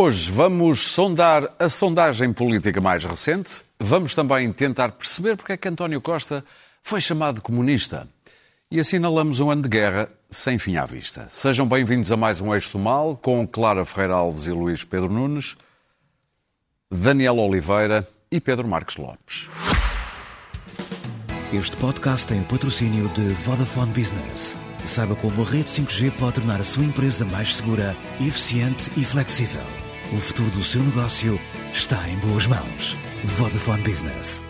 Hoje vamos sondar a sondagem política mais recente. Vamos também tentar perceber porque é que António Costa foi chamado comunista. E assinalamos um ano de guerra sem fim à vista. Sejam bem-vindos a mais um Eixo Mal com Clara Ferreira Alves e Luís Pedro Nunes, Daniel Oliveira e Pedro Marques Lopes. Este podcast tem o patrocínio de Vodafone Business. Saiba como a rede 5G pode tornar a sua empresa mais segura, eficiente e flexível. O futuro do seu negócio está em boas mãos. Vodafone Business.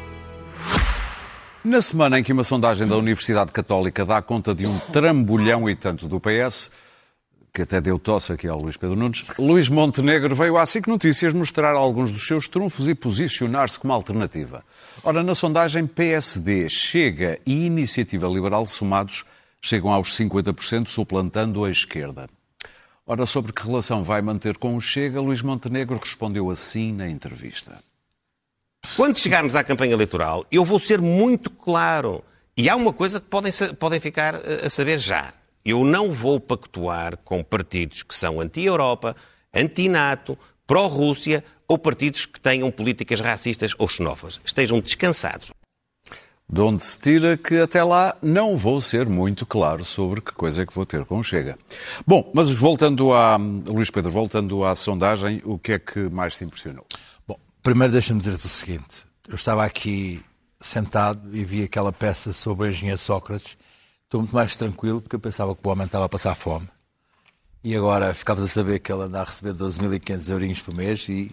Na semana em que uma sondagem da Universidade Católica dá conta de um trambolhão e tanto do PS, que até deu tosse aqui ao Luís Pedro Nunes, Luís Montenegro veio à SIC Notícias mostrar alguns dos seus trunfos e posicionar-se como alternativa. Ora, na sondagem PSD, Chega e Iniciativa Liberal somados chegam aos 50%, suplantando a esquerda. Ora, sobre que relação vai manter com o Chega, Luís Montenegro respondeu assim na entrevista. Quando chegarmos à campanha eleitoral, eu vou ser muito claro. E há uma coisa que podem, podem ficar eh, a saber já. Eu não vou pactuar com partidos que são anti-Europa, anti-NATO, pró-Rússia ou partidos que tenham políticas racistas ou xenófobas. Estejam descansados. De onde se tira que até lá não vou ser muito claro sobre que coisa é que vou ter com Chega. Bom, mas voltando a Luís Pedro, voltando à sondagem, o que é que mais te impressionou? Bom, primeiro deixa-me dizer-te o seguinte. Eu estava aqui sentado e vi aquela peça sobre o engenheiro Sócrates. Estou muito mais tranquilo porque eu pensava que o homem estava a passar fome. E agora ficavas a saber que ele anda a receber 12.500 eurinhos por mês e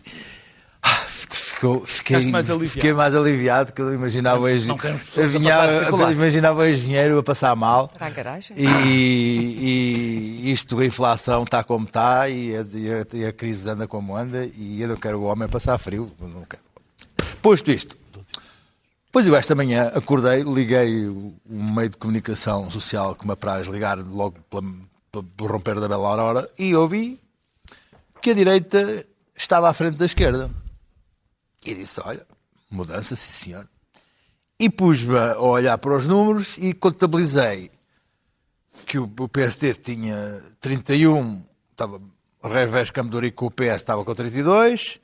ficou, fiquei, mais fiquei mais aliviado que eu imaginava o engenheiro, imaginava o engenheiro a passar mal. Para a garagem. E, e isto, a inflação está como está e a, e, a, crise anda como anda e eu não quero o homem passar frio. Quero. Posto isto, Pois eu esta manhã acordei, liguei um meio de comunicação social que me apraz ligar logo pelo romper da bela aurora e ouvi que a direita estava à frente da esquerda. E disse: Olha, mudança, sim senhor. E pus-me a olhar para os números e contabilizei que o PSD tinha 31, estava revés Campo com o PS estava com 32,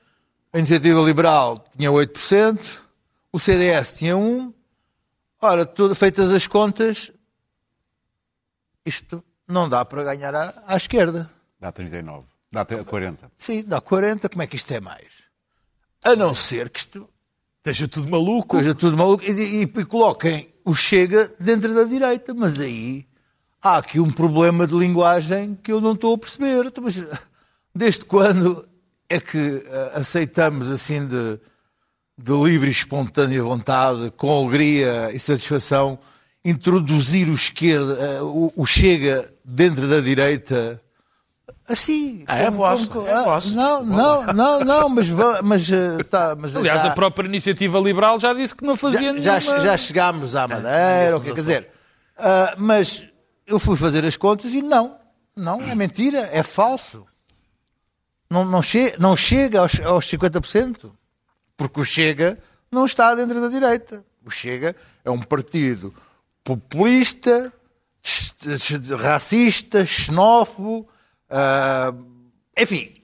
a Iniciativa Liberal tinha 8%, o CDS tinha 1%. Ora, tudo, feitas as contas, isto não dá para ganhar à, à esquerda. Dá 39. Dá 40. Sim, dá 40. Como é que isto é mais? A não ser que isto esteja tudo maluco. Esteja tudo maluco e, e, e coloquem o Chega dentro da direita. Mas aí há aqui um problema de linguagem que eu não estou a perceber. Então, mas desde quando é que uh, aceitamos assim de, de livre e espontânea vontade, com alegria e satisfação, introduzir o esquerda, uh, o, o Chega dentro da direita Assim. Ah, é vosso. Como, é vosso. Não, não, não, não, mas, mas, eh, tá, mas Aliás, já, a própria iniciativa liberal já disse que não fazia já, nenhuma... já, chegámos à Madeira, o que quer dizer. Uh, mas eu fui fazer as contas e não, não, é mentira, é falso. Não, não, che não chega aos, aos 50%, porque o Chega não está dentro da direita. O Chega é um partido populista, racista, xenófobo, Uh, enfim,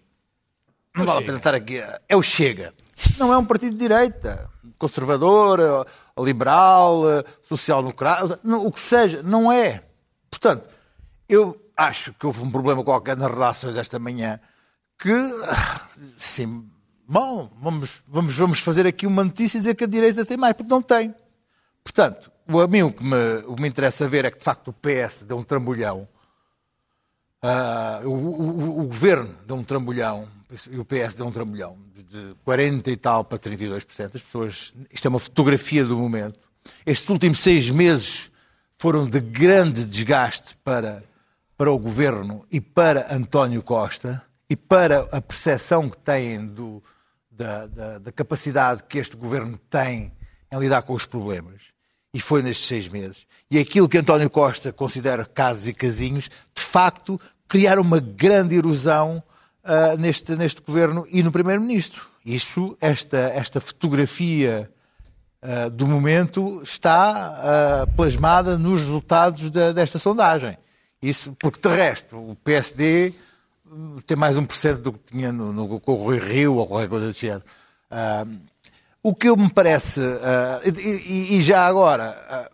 não vale a pena estar aqui. É o Chega. Não é um partido de direita, conservador, liberal, social-democrata, o que seja, não é. Portanto, eu acho que houve um problema qualquer nas relações desta manhã que, sim, bom, vamos, vamos, vamos fazer aqui uma notícia e dizer que a direita tem mais, porque não tem. Portanto, a mim o que me, o que me interessa ver é que, de facto, o PS deu um trambolhão Uh, o, o, o, governo deu um trambolhão, e o PS deu um trambolhão, de 40 e tal para 32%. As pessoas, isto é uma fotografia do momento. Estes últimos seis meses foram de grande desgaste para, para o governo e para António Costa e para a percepção que têm do, da, da, da capacidade que este governo tem em lidar com os problemas. E foi nestes seis meses. E aquilo que António Costa considera casos e casinhos, de facto, criaram uma grande erosão uh, neste, neste governo e no Primeiro-Ministro. Isso, esta, esta fotografia uh, do momento está uh, plasmada nos resultados da, desta sondagem. Isso, porque de resto, o PSD ter mais 1% do que tinha no, no, com o Rui Rio ou qualquer coisa do género. Ah, o que eu me parece, ah, e, e- já agora, ah,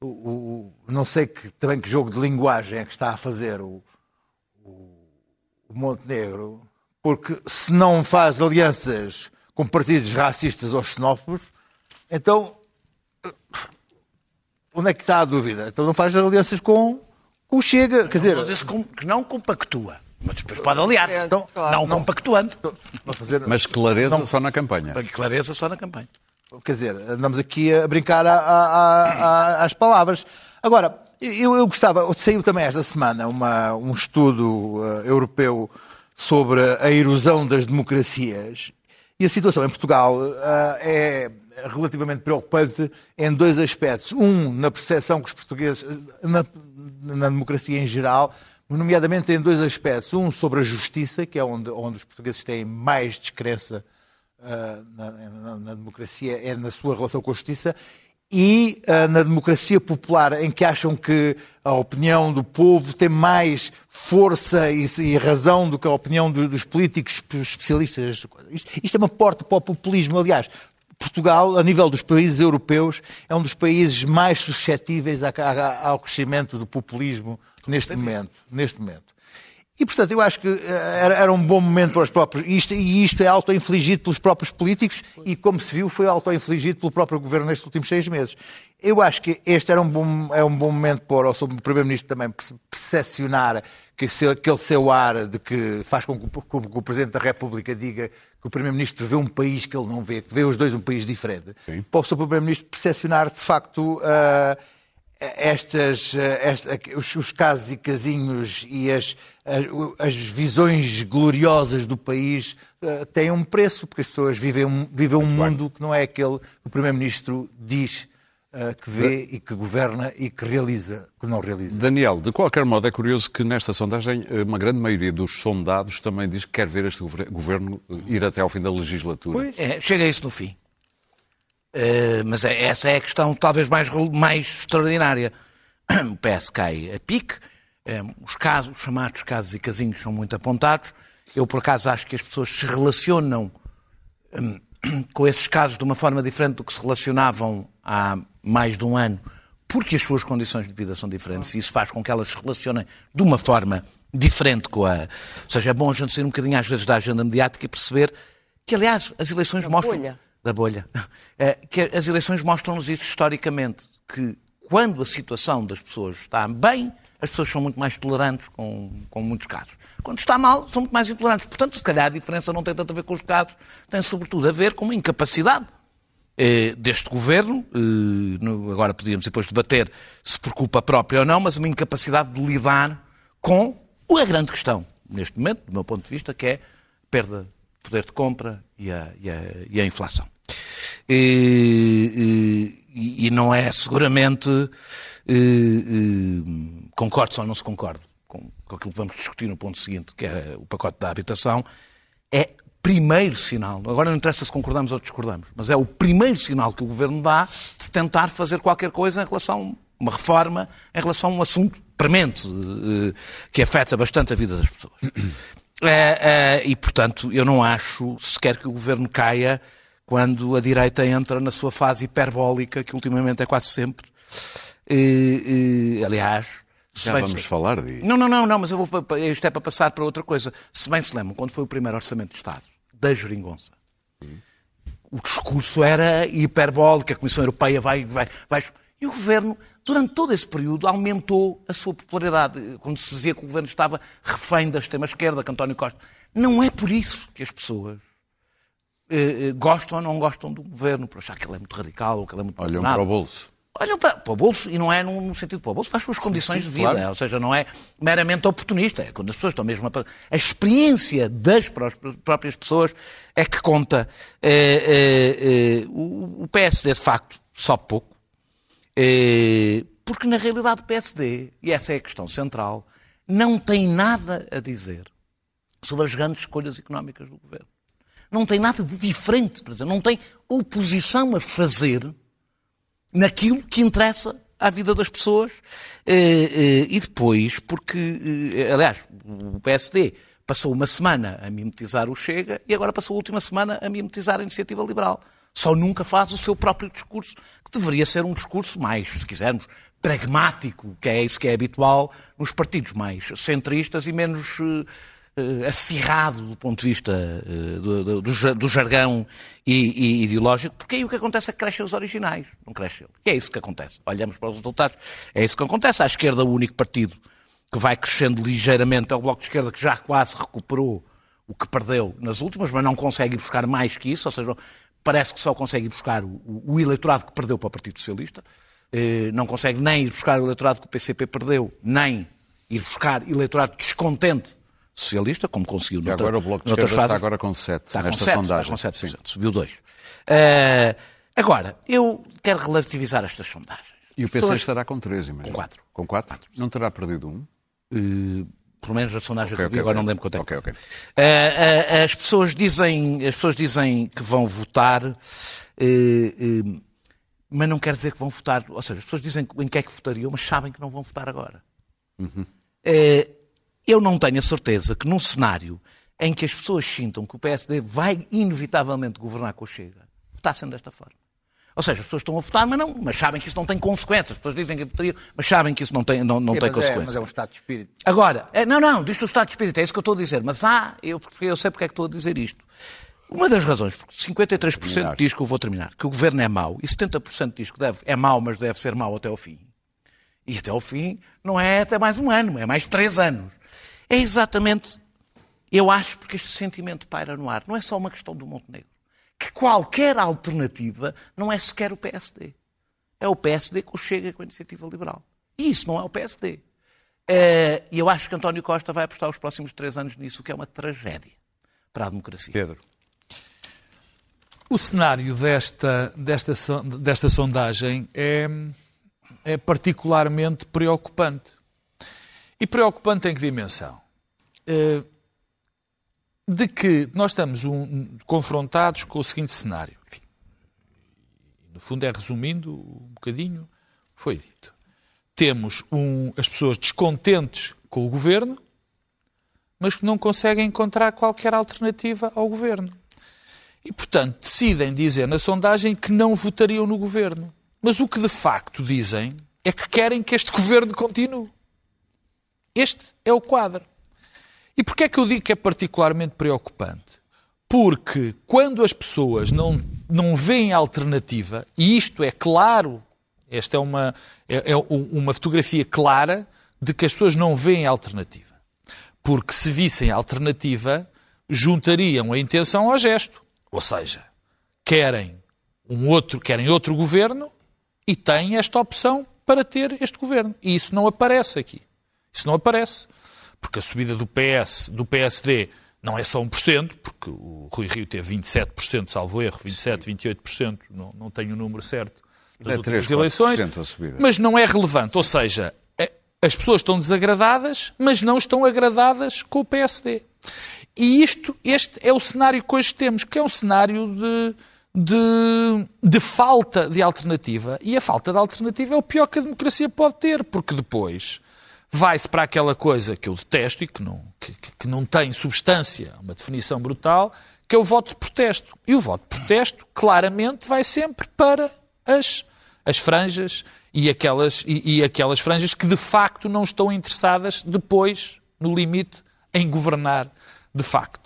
o- o- não sei que, também que jogo de linguagem é que está a fazer o, o, o Montenegro, porque se não faz alianças com partidos racistas ou xenófobos, então onde é que está a dúvida? Então não faz alianças com, com o Chega. Quer dizer, que não compactua. Mas depois pode aliar-se. Então, não, não. compactuando. não fazer- Mas clareza só na campanha. Clareza só na campanha. Quer dizer, andamos aqui a brincar a- a- a- às palavras. Agora, eu, eu gostava, saiu também esta semana uma- um estudo eh, europeu sobre a erosão das democracias e a situação em Portugal eh, é relativamente preocupante em dois aspectos. Um, na percepção que os portugueses, eh, na, na democracia em geral, nomeadamente em dois aspectos. Um sobre a justiça, que é onde, onde os portugueses têm mais descrença ah, na, na- na democracia é na sua relação com a justiça e ah, na democracia popular, em que acham que a opinião do povo tem mais força e, e razão do que a opinião do- dos políticos especialistas. Isto, isto é uma porta para o populismo, aliás. Portugal, a nível dos países europeus, é um dos países mais suscetíveis ao crescimento do populismo neste momento. Neste momento. E, portanto, eu acho que eh, era, era um bom momento para os próprios. Isto, e isto é auto-infligido pelos próprios políticos e, como se viu, foi auto-infligido pelo próprio governo nestes últimos seis meses. Eu acho que este era um bom, é um bom momento para o Primeiro-Ministro também perce- percepcionar que se- aquele seu ar de que faz com que, com que o Presidente da República diga que o Primeiro-Ministro vê um país que ele não vê, que vê os dois um país diferente. Para o seu Primeiro-Ministro percepcionar, de facto, ah, estas, eh, esta- os, os casos e casinhos e as, as, as visões gloriosas do país eh, têm um preço, porque as pessoas vivem um, vivem um mundo que não é aquele que o Primeiro-Ministro diz eh, que vê e que governa e que realiza, que não realiza. Daniel, de qualquer modo, é curioso que nesta sondagem uma grande maioria dos sondados também diz que quer ver este gover- governo ir até ao fim da legislatura. É, chega a isso no fim. Eh, mas é- essa é a questão talvez mais, mais extraordinária. O PS cai a pique, eh, os casos, os chamados casos e casinhos são muito apontados. Eu, por acaso, acho que as pessoas se relacionam hum, com esses casos de uma forma diferente do que se relacionavam há mais de um ano, porque as suas condições de vida são diferentes e isso faz com que elas se relacionem de uma forma diferente com a. Ou seja, é bom a gente sair um bocadinho às vezes da agenda mediática e perceber que, aliás, as eleições mostram. Da bolha. É, que as eleições mostram-nos isso historicamente, que quando a situação das pessoas está bem, as pessoas são muito mais tolerantes com, com muitos casos. Quando está mal, são muito mais intolerantes. Portanto, se calhar a diferença não tem tanto a ver com os casos, tem sobretudo a ver com uma incapacidade eh, deste governo, eh, no- agora podíamos depois debater se por culpa própria ou não, mas uma incapacidade de lidar com a grande questão, neste momento, do meu ponto de vista, que é a perda de poder de compra e a, e a- e a inflação. E, e- não é seguramente concordo ou não se concordo com, com aquilo que vamos discutir no ponto seguinte, que é o pacote da habitação, é primeiro sinal, agora não interessa se concordamos ou discordamos, mas é o primeiro sinal que o Governo dá de tentar fazer qualquer coisa em relação, uma reforma, em relação a um assunto premente, eh, que afeta bastante a vida das pessoas. É, é, e, portanto, eu não acho sequer que o Governo caia quando a direita entra na sua fase hiperbólica, que ultimamente é quase sempre. E, e, aliás, Já vamos se- falar disso. não, não, não, não, mas eu vou, isto é para passar para outra coisa. Se bem se lembram, quando foi o primeiro Orçamento de Estado, da Jeringonça, o discurso era hiperbólico, a Comissão Europeia vai, vai, vai... E o Governo, durante todo esse período, aumentou a sua popularidade. Quando se dizia que o Governo estava refém da extrema-esquerda, que António Costa. Não é por isso que as pessoas eh, eh, gostam ou não gostam do Governo, por achar que ele é muito radical, ou que ele é muito Olham para o bolso. Olham para, para o bolso, e não é no, sentido para o bolso, para as suas condições de vida. claro. Ou seja, não é meramente oportunista. É quando as pessoas estão mesmo a. A experiência das pró- próprias pessoas é que conta. Eh, eh, o, o PSD, de facto, sobe pouco. Porque, na realidade, o PSD, e essa é a questão central, não tem nada a dizer sobre as grandes escolhas económicas do governo. Não tem nada de diferente, por exemplo, não tem oposição a fazer naquilo que interessa à vida das pessoas eh, eh, e depois, porque, eh, aliás, o PSD passou uma semana a mimetizar o Chega e agora passou a última semana a mimetizar a iniciativa liberal. Só nunca faz o seu próprio discurso, que deveria ser um discurso mais, se quisermos, pragmático, que é isso que é habitual nos partidos mais centristas e menos acirrado do ponto de vista eh, do, do- do ja- do jargão e, e ideológico, porque aí o que acontece é que crescem os originais, não cresce ele. E é isso que acontece. Olhamos para os resultados, é isso que acontece. À esquerda, o único partido que vai crescendo ligeiramente é o Bloco de Esquerda, que já quase recuperou o que perdeu nas últimas, mas não consegue buscar mais que isso, ou seja, parece que só consegue buscar o, o eleitorado que perdeu para o Partido Socialista, Eh, não consegue nem ir buscar o eleitorado que o PCP perdeu, nem ir buscar eleitorado descontente socialista, como conseguiu E noutra, agora o Bloco de Esquerda está fases. agora com 7 Está com nesta 7, sondagem. Está com 7%, Sim. subiu 2. Eh, agora, eu quero relativizar estas sondagens. E o PC Pessoas- estará com 13, imagino. Com quatro. Com 4? Não terá perdido um? eh, pelo menos a sondagem Ok, que eu vi, agora ok. não lembro quanto é. Ok, ok. Eh, eh, as, pessoas dizem, as pessoas dizem que vão votar, eh, mas não quer dizer que vão votar. Ou seja, as pessoas dizem em que é que votariam, mas sabem que não vão votar agora. Eh, eu não tenho a certeza que num cenário em que as pessoas sintam que o PSD vai inevitavelmente governar com o Chega, votassem desta forma. Ou seja, as pessoas estão a votar, mas, não, mas sabem que isso não tem consequências. As pessoas dizem que votariam, mas sabem que isso não tem, não, não É, tem mas, é, consequências. mas é um estado de espírito. Agora, é, não, não, diz o Estado de Espírito, é isso que eu estou a dizer, mas há, eu, porque eu sei porque é que estou a dizer isto. Uma das razões, porque 53% Terminar. diz que eu vou terminar, que o governo é mau, e 70% diz que deve, é mau, mas deve ser mau até ao fim. E até ao fim não é até mais um ano, é mais três anos. É exatamente, eu acho, porque este sentimento paira no ar. Não é só uma questão do Montenegro. Que qualquer alternativa não é sequer o PSD. É o PSD que o chega com a iniciativa liberal. E isso não é o PSD. Eh, E eu acho que António Costa vai apostar os próximos três anos nisso, o que é uma tragédia para a democracia. Pedro. O cenário desta, desta, desta sondagem é, é particularmente preocupante. E preocupante em que dimensão? Eh, de que nós estamos um- confrontados com o seguinte cenário. Enfim, no fundo é resumindo um bocadinho foi dito. Temos um- as pessoas descontentes com o governo, mas que não conseguem encontrar qualquer alternativa ao governo. E, portanto, decidem dizer na sondagem que não votariam no governo. Mas o que de facto dizem é que querem que este governo continue. Este é o quadro. E porquê é que eu digo que é particularmente preocupante? Porque quando as pessoas não, não veem alternativa, e isto é claro, esta é uma, é, é uma fotografia clara de que as pessoas não veem alternativa. Porque se vissem alternativa, juntariam a intenção ao gesto. Ou seja, querem um outro, querem outro governo e têm esta opção para ter este governo. E isso não aparece aqui. Isso não aparece. Porque a subida do PS, do PSD, não é só 1%, porque o Rui Rio teve 27%, salvo erro, 27%, 28%, não, não tenho o número certo das É últimas 3, eleições. 4% a subida. Mas não é relevante. Ou seja, é- as pessoas estão desagradadas, mas não estão agradadas com o PSD. E isto, este é o cenário que hoje temos, que é um cenário de, de, de falta de alternativa. E a falta de alternativa é o pior que a democracia pode ter, porque depois vai-se para aquela coisa que eu detesto e que não, que, que- não tem substância, uma definição brutal, que é o voto de protesto. E o voto de protesto, claramente, vai sempre para as, as franjas e aquelas, e, e aquelas franjas que de facto não estão interessadas depois, no limite, em governar de facto.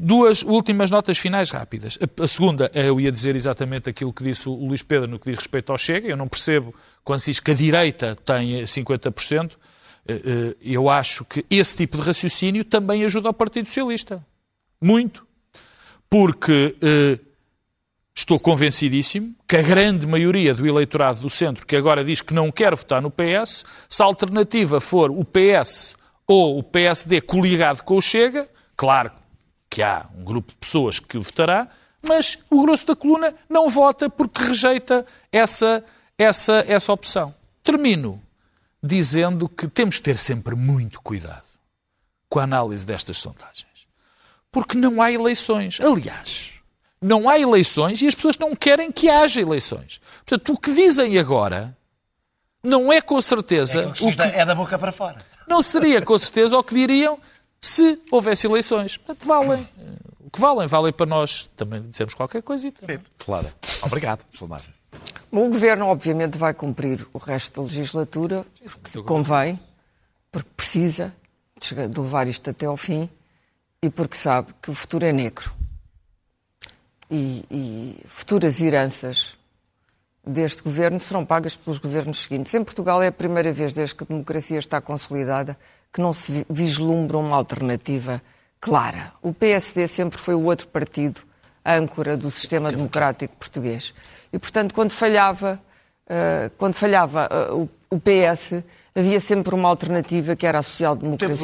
Duas últimas notas finais rápidas. A, segunda, eu ia dizer exatamente aquilo que disse o Luís Pedro no que diz respeito ao Chega. Eu não percebo quando se diz que a direita tem eh, 50%. Eh, eh, Eu acho que esse tipo de raciocínio também ajuda ao Partido Socialista. Muito. Porque eh, estou convencidíssimo que a grande maioria do eleitorado do centro que agora diz que não quer votar no PS, se a alternativa for o PS ou o PSD coligado com o Chega, claro que há um grupo de pessoas que votará, mas o grosso da coluna não vota porque rejeita essa, essa, essa opção. Termino dizendo que temos que ter sempre muito cuidado com a análise destas sondagens. Porque não há eleições. Aliás, não há eleições e as pessoas não querem que haja eleições. Portanto, o que dizem agora não é com certeza o que é da boca para fora. não seria com certeza o que diriam se houvesse eleições. Portanto, valem. O que valem, valem para nós também dizemos qualquer coisa. Claro. Obrigado, Salmar. O Governo, obviamente, vai cumprir o resto da legislatura, porque convém, porque precisa de levar isto até ao fim e porque sabe que o futuro é negro. E, e futuras heranças deste governo serão pagas pelos governos seguintes. Em Portugal é a primeira vez desde que a democracia está consolidada que não se vi- vislumbra uma alternativa clara. O PSD sempre foi o outro partido âncora do sistema democrático português. E, portanto, quando falhava, eh, quando falhava eh, o, o PS, havia sempre uma alternativa que era a social-democracia.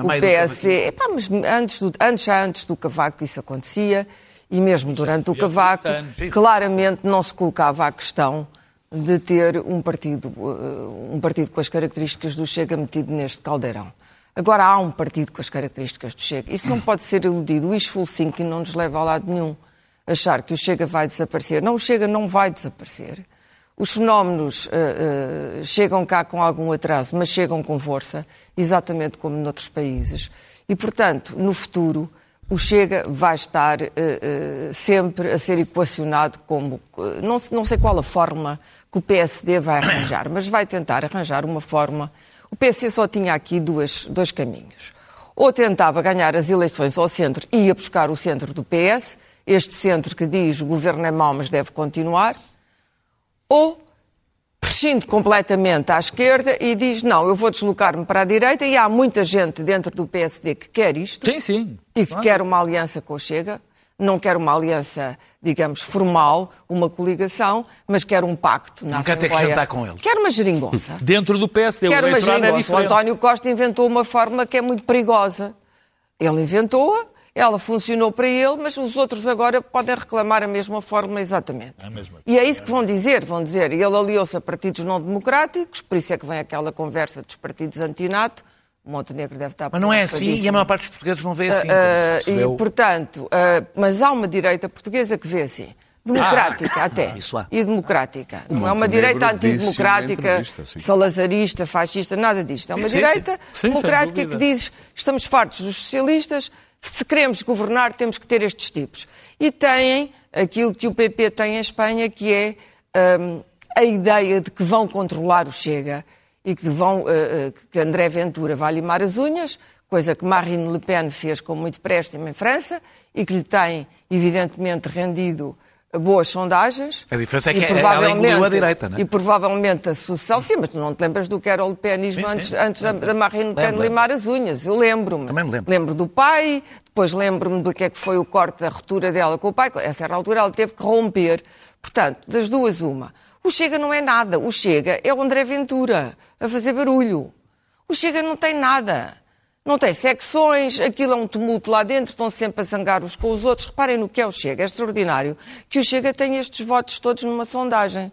O do PSD, epá, mas antes, do, antes, já antes do Cavaco isso acontecia, e mesmo durante o Cavaco, claramente não se colocava a questão de ter um partido, eh, um partido com as características do Chega metido neste caldeirão. Agora há um partido com as características do Chega. Isso não pode ser iludido. O wishful thinking não nos leva a lado nenhum. Achar que o Chega vai desaparecer. Não, o Chega não vai desaparecer. Os fenómenos eh, eh, chegam cá com algum atraso, mas chegam com força, exatamente como noutros países. E, portanto, no futuro, o Chega vai estar eh, eh, sempre a ser equacionado como. eh, não, não sei qual a forma que o PSD vai arranjar, mas vai tentar arranjar uma forma. O PSD só tinha aqui duas, dois caminhos. Ou tentava ganhar as eleições ao centro e ia buscar o centro do PS, este centro que diz o governo é mau, mas deve continuar, ou prescinde completamente à esquerda e diz não, eu vou deslocar-me para a direita e há muita gente dentro do PSD que quer isto Sim, sim. e que Claro. quer uma aliança com o Chega, não quer uma aliança, digamos, formal, uma coligação, mas quer um pacto na Não quer ter que jantar com eles. Quer uma geringonça. Dentro do PSD, o Quer uma eleitorado é geringonça. O diferente. António Costa inventou uma fórmula que é muito perigosa. Ele inventou-a, ela funcionou para ele, mas os outros agora podem reclamar a mesma fórmula exatamente. E é isso que vão dizer. Vão dizer, ele aliou-se a partidos não democráticos, por isso é que vem aquela conversa dos partidos antinato. Montenegro deve estar Mas não é assim e a maior parte dos portugueses não vê assim. Ah, se percebeu. e, portanto, ah, mas há uma direita portuguesa que vê assim. Democrática até. isso há. E democrática. Não é uma direita antidemocrática, sim. salazarista, fascista, nada disto. É uma Sim, sim, direita sim. Sim, democrática que dúvida. diz estamos fartos dos socialistas, se queremos governar temos que ter estes tipos. E têm aquilo que o PP tem em Espanha, que é hum, a ideia de que vão controlar o Chega e que, vão, eh, que André Ventura vai limar as unhas, coisa que Marine Le Pen fez com muito préstimo em França e que lhe tem, evidentemente, rendido boas sondagens. A diferença é E que ela provavelmente- engoliu a direita, não é? E provavelmente a sucessão, sim, mas tu não te lembras do que era o Le Penismo Sim, sim. antes, antes da, Marine Le Pen limar as unhas. Eu lembro-me. Também me lembro. Lembro do pai, depois lembro-me do que é que foi o corte da ruptura dela com o pai. A certa altura ela teve que romper. Portanto, das duas, uma. O Chega não é nada. O Chega é o André Ventura a fazer barulho. O Chega não tem nada. Não tem secções, aquilo é um tumulto lá dentro, estão sempre a zangar uns com os outros. Reparem no que é o Chega. É extraordinário que o Chega tem estes votos todos numa sondagem.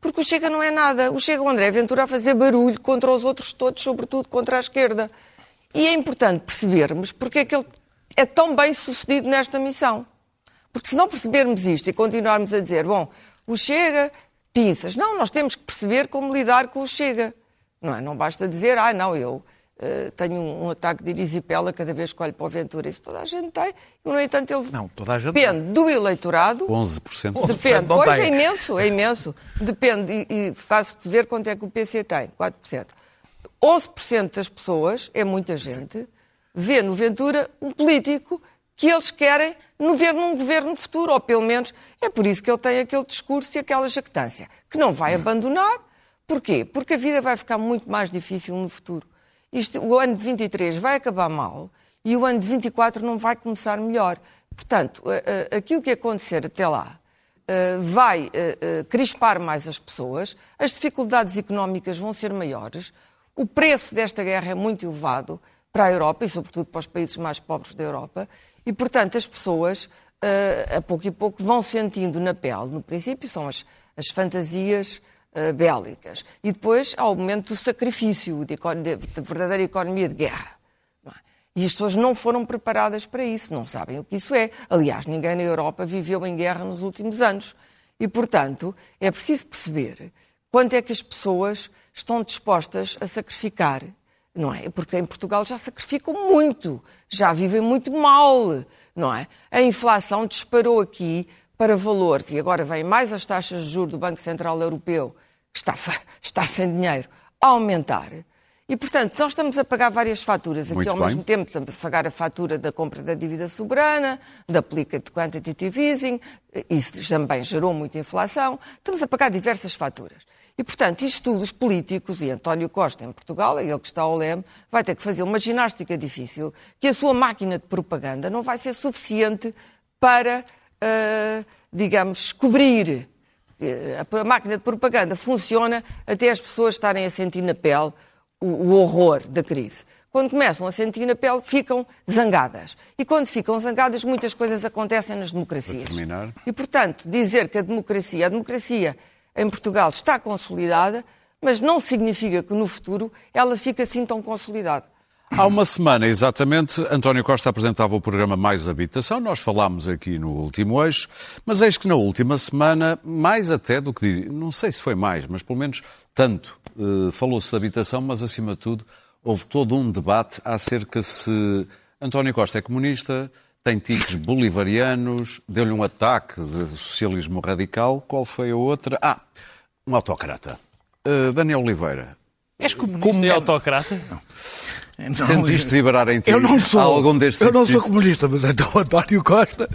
Porque o Chega não é nada. O Chega o André Ventura a fazer barulho contra os outros todos, sobretudo contra a esquerda. E é importante percebermos porque é que ele é tão bem sucedido nesta missão. Porque se não percebermos isto e continuarmos a dizer, bom, o Chega, pinças. Não, nós temos que perceber como lidar com o Chega. Não, é? não basta dizer, ah, não, eu eh, tenho um, um ataque de erisipela cada vez que olho para o Ventura. Isso toda a gente tem. E, no entanto, ele Não, toda a gente depende do eleitorado. 11%. Depende, não pois tem. é imenso, é imenso. Depende, e, e faço-te ver quanto é que o PC tem, 4%. 11% das pessoas, é muita gente, vê no Ventura um político que eles querem no ver num governo futuro, ou pelo menos é por isso que ele tem aquele discurso e aquela jactância, que não vai abandonar. Porquê? Porque a vida vai ficar muito mais difícil no futuro. Isto, o ano de 23 vai acabar mal e o ano de 24 não vai começar melhor. Portanto, a- a- aquilo que acontecer até lá eh, vai eh, eh, crispar mais as pessoas, as dificuldades económicas vão ser maiores, o preço desta guerra é muito elevado para a Europa e, sobretudo, para os países mais pobres da Europa, e, portanto, as pessoas, eh, a pouco e pouco, vão sentindo na pele. No princípio, são as, as fantasias eh, bélicas. E depois há o momento do sacrifício, eco- de- de verdadeira economia de guerra. é? E as pessoas não foram preparadas para isso, não sabem o que isso é. Aliás, ninguém na Europa viveu em guerra nos últimos anos. E, portanto, é preciso perceber quanto é que as pessoas estão dispostas a sacrificar, não é? Porque em Portugal já sacrificam muito, já vivem muito mal, não é? A inflação disparou aqui para valores, e agora vêm mais as taxas de juros do Banco Central Europeu, que está, está sem dinheiro, a aumentar. E, portanto, nós estamos a pagar várias faturas. Aqui, Muito ao bem. mesmo tempo, estamos a pagar a fatura da compra da dívida soberana, da aplica de quantitative easing, isso também gerou muita inflação. Estamos a pagar diversas faturas. E, portanto, isto tudo, os políticos, e António Costa em Portugal, é ele que está ao leme, vai ter que fazer uma ginástica difícil, que a sua máquina de propaganda não vai ser suficiente para, ah, digamos, cobrir. Eh, A máquina de propaganda funciona até as pessoas estarem a sentir na pele o, o horror da crise. Quando começam a sentir na pele, ficam zangadas. E quando ficam zangadas, muitas coisas acontecem nas democracias. E, portanto, dizer que a democracia, a democracia em Portugal está consolidada, mas não significa que no futuro ela fique assim tão consolidada. Há uma semana, exatamente, António Costa apresentava o programa Mais Habitação. Nós falámos aqui no último eixo, mas eis que na última semana, mais até do que diria, não sei se foi mais, mas pelo menos tanto, eh, falou-se de habitação, mas acima de tudo houve todo um debate acerca se António Costa é comunista, tem tiques bolivarianos, deu-lhe um ataque de socialismo radical. Qual foi a outra? Ah, um autocrata. Eh, Daniel Oliveira, És comunista e autocrata? Não, Sentiste vibrar em ti Eu não sou. algum destes eu não sou comunista, mas então António Costa.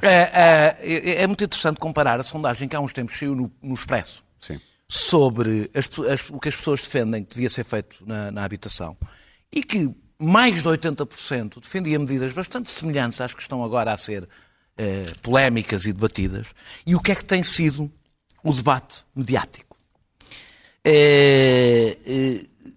É, é, é muito interessante comparar a sondagem que há uns tempos saiu no, no Expresso Sim. sobre as as- o que as pessoas defendem que devia ser feito na, na habitação e que mais de 80% defendia medidas bastante semelhantes às que estão agora a ser eh, polémicas e debatidas. E o que é que tem sido o debate mediático? É,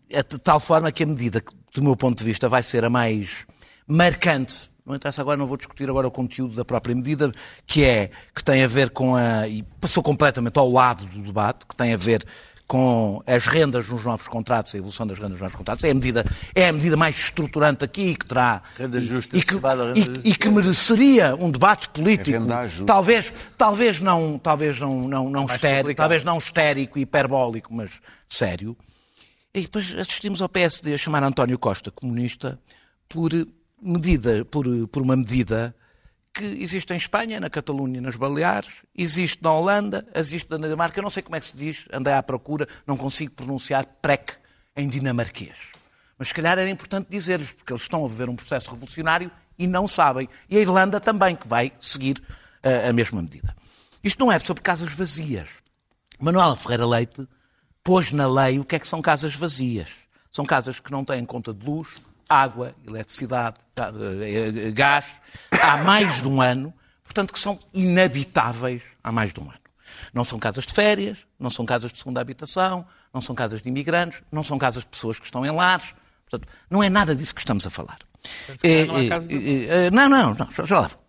é, de tal forma que a medida que, do meu ponto de vista, vai ser a mais marcante, não interessa agora, não vou discutir agora o conteúdo da própria medida, que é, que tem a ver com a, e passou completamente ao lado do debate, que tem a ver com as rendas nos novos contratos, a evolução das rendas nos novos contratos, é a medida, é a medida mais estruturante aqui, que terá... Renda justa, e que, e- justa. e que mereceria um debate político, renda justa. talvez, talvez não, talvez não, não, não complicado. talvez não histérico, hiperbólico, mas sério. E depois assistimos ao PSD a chamar António Costa comunista por medida, por, por uma medida que existe em Espanha, na Catalunha, nas Baleares, existe na Holanda, existe na Dinamarca, eu não sei como é que se diz, andei à procura, não consigo pronunciar PREC em dinamarquês. Mas se calhar era importante dizer-lhes, porque eles estão a viver um processo revolucionário e não sabem. E a Irlanda também, que vai seguir eh, a mesma medida. Isto não é sobre casas vazias. Manuela Ferreira Leite pôs na lei o que é que são casas vazias. São casas que não têm conta de luz, água, eletricidade, ga- eh, gás, há mais de um ano, portanto que são inabitáveis há mais de um ano. Não são casas de férias, não são casas de segunda habitação, não são casas de imigrantes, não são casas de pessoas que estão em lares. Portanto, não é nada disso que estamos a falar. não Eh, de- eh, não, não, não, já, lá vou.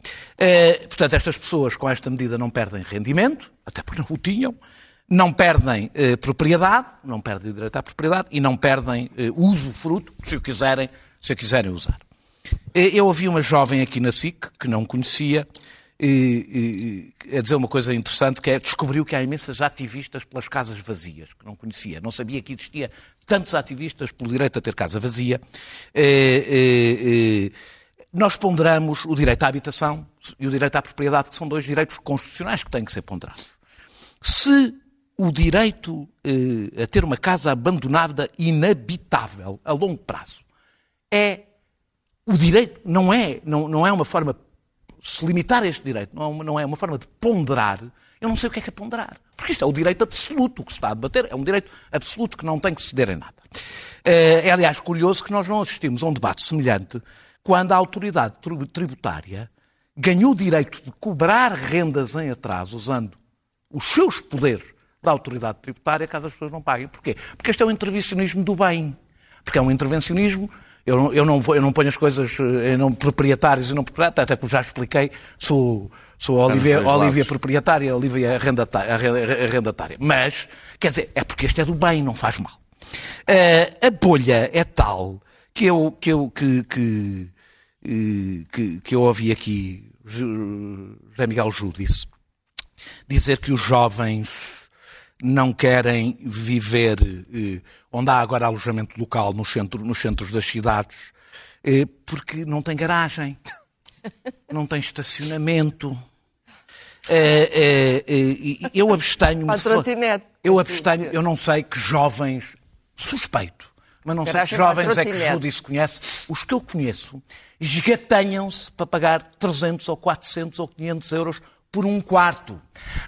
Portanto, estas pessoas com esta medida não perdem rendimento, até porque não o tinham, não perdem eh, propriedade, não perdem o direito à propriedade e não perdem eh, uso fruto, se o quiserem, se o quiserem usar. Eh, Eu ouvi uma jovem aqui na SIC, que não conhecia, e, e, a dizer uma coisa interessante, que é descobriu que há imensas ativistas pelas casas vazias, que não conhecia. Não sabia que existia tantos ativistas pelo direito a ter casa vazia. Eh, eh, eh, nós ponderamos o direito à habitação e o direito à propriedade, que são dois direitos constitucionais que têm que ser ponderados. Se o direito eh, a ter uma casa abandonada inabitável a longo prazo é o direito, não é, não, não é uma forma, se limitar a este direito, não é, uma, não é uma forma de ponderar, eu não sei o que é que é ponderar. Porque isto é o direito absoluto que se está a debater, é um direito absoluto que não tem que ceder em nada. Eh, É, aliás, curioso que nós não assistimos a um debate semelhante quando a autoridade tri- tributária ganhou o direito de cobrar rendas em atraso usando os seus poderes da autoridade tributária caso as pessoas não paguem. Porquê? Porque este é um intervencionismo do bem. Porque é um intervencionismo. Eu não, eu não, eu não ponho as coisas eh, em nome de proprietários e não proprietários, até porque já expliquei, sou, sou a Olivia. Olivia proprietária, a Olivia arrendata- arre- arrendatária. Mas, quer dizer, é porque este é do bem, não faz mal. Eh, a bolha é tal que eu, que, eu, que, que, eh, que, que eu ouvi aqui, José Miguel Ju disse, dizer que os jovens não querem viver eh, onde há agora alojamento local no centro, nos centros das cidades, eh, porque não tem garagem, não tem estacionamento. Eh, eh, eh, eu abstenho-me. Eu abstenho, eu não sei que jovens, suspeito, mas não sei que Garagem a jovens é que. Judice conhece. Os que eu conheço esgatanham-se para pagar 300 ou 400 ou 500 euros por um quarto.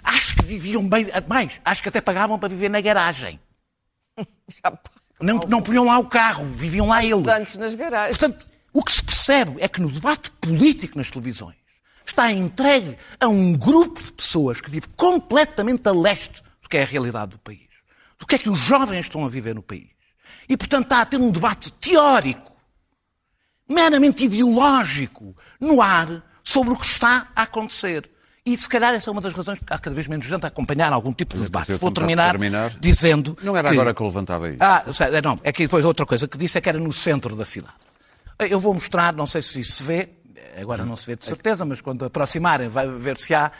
Acho que viviam bem, mais, acho que até pagavam para viver na garagem. Não, não punham lá o carro, viviam lá eles. estudantes nas garagens. Portanto, o que se percebe é que no debate político nas televisões está entregue a um grupo de pessoas que vive completamente a leste do que é a realidade do país, do que é que os jovens estão a viver no país. E, portanto, está a ter um debate teórico, meramente ideológico, no ar, sobre o que está a acontecer. E se calhar essa é uma das razões porque há cada vez menos gente a acompanhar algum tipo de debate. eu Vou terminar, terminar. dizendo. Não era que- agora que eu levantava isso. ah, é, não, é que depois outra coisa que disse é que era no centro da cidade. Eu vou mostrar, não sei se isso se vê, agora não se vê de certeza, mas quando aproximarem vai ver se há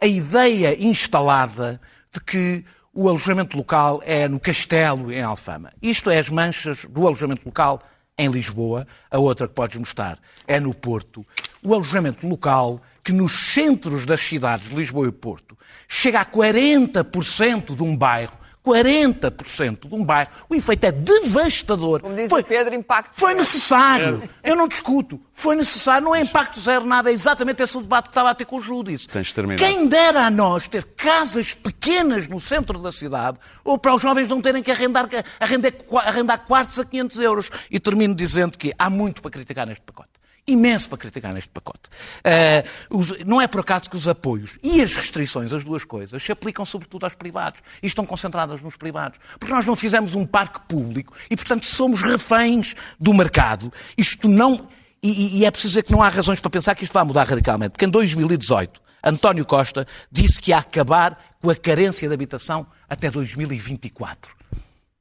a ideia instalada de que o alojamento local é no Castelo, em Alfama. Isto é as manchas do alojamento local em Lisboa, a outra que podes mostrar é no Porto. O alojamento local, que nos centros das cidades de Lisboa e Porto chega a 40% de um bairro, 40% de um bairro, o efeito é devastador. Como diz o Pedro, impacto Foi zero. necessário. Eu não discuto. Foi necessário. Não é impacto zero nada. É exatamente esse o debate que estava a ter com o Júdice. Tens de terminar. Quem dera a nós ter casas pequenas no centro da cidade ou para os jovens não terem que arrendar, arrendar, arrendar quartos a 500 euros. E termino dizendo que há muito para criticar neste pacote. Imenso para criticar neste pacote. Eh, os- não é por acaso que os apoios e as restrições, as duas coisas, se aplicam sobretudo aos privados e estão concentradas nos privados. Porque nós não fizemos um parque público e, portanto, somos reféns do mercado. Isto não. E- e é preciso dizer que não há razões para pensar que isto vai mudar radicalmente. Porque em 2018, António Costa disse que ia acabar com a carência de habitação até 2024.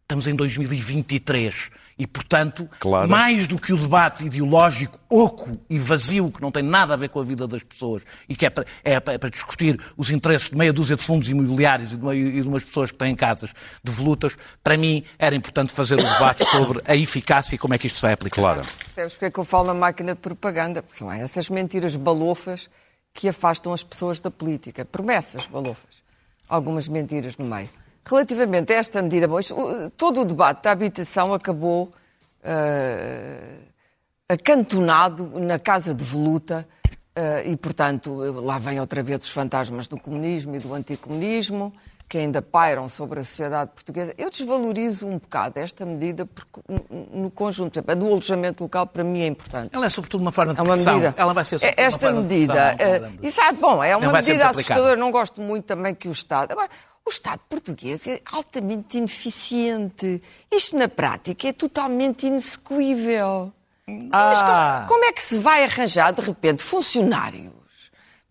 Estamos em 2023 e, portanto, Claro. mais do que o debate ideológico oco e vazio, que não tem nada a ver com a vida das pessoas e que é para, é para- para discutir os interesses de meia dúzia de fundos imobiliários e de, uma, e de umas pessoas que têm casas devolutas, para mim era importante fazer o debate sobre a eficácia e como é que isto se vai aplicar. Claro. Percebes porque é que eu falo na máquina de propaganda? Porque são essas mentiras balofas que afastam as pessoas da política. Promessas balofas. Algumas mentiras no meio. Relativamente a esta medida, bom, isto, todo o debate da habitação acabou ah, acantonado na casa de voluta ah, e, portanto, lá vem outra vez os fantasmas do comunismo e do anticomunismo que ainda pairam sobre a sociedade portuguesa. Eu desvalorizo um bocado esta medida porque, no- conjunto, exemplo, a do alojamento local, para mim é importante. Ela é sobretudo uma forma de É uma pressão. medida. Ela vai ser É- sobretudo Esta uma medida. pressão, eh, não Exato, bom, é uma medida assustadora. Não gosto muito também que o Estado. Agora, o Estado português é altamente ineficiente. Isto, na prática, é totalmente inexecuível. Mas Ah. como, como é que se vai arranjar, de repente, funcionários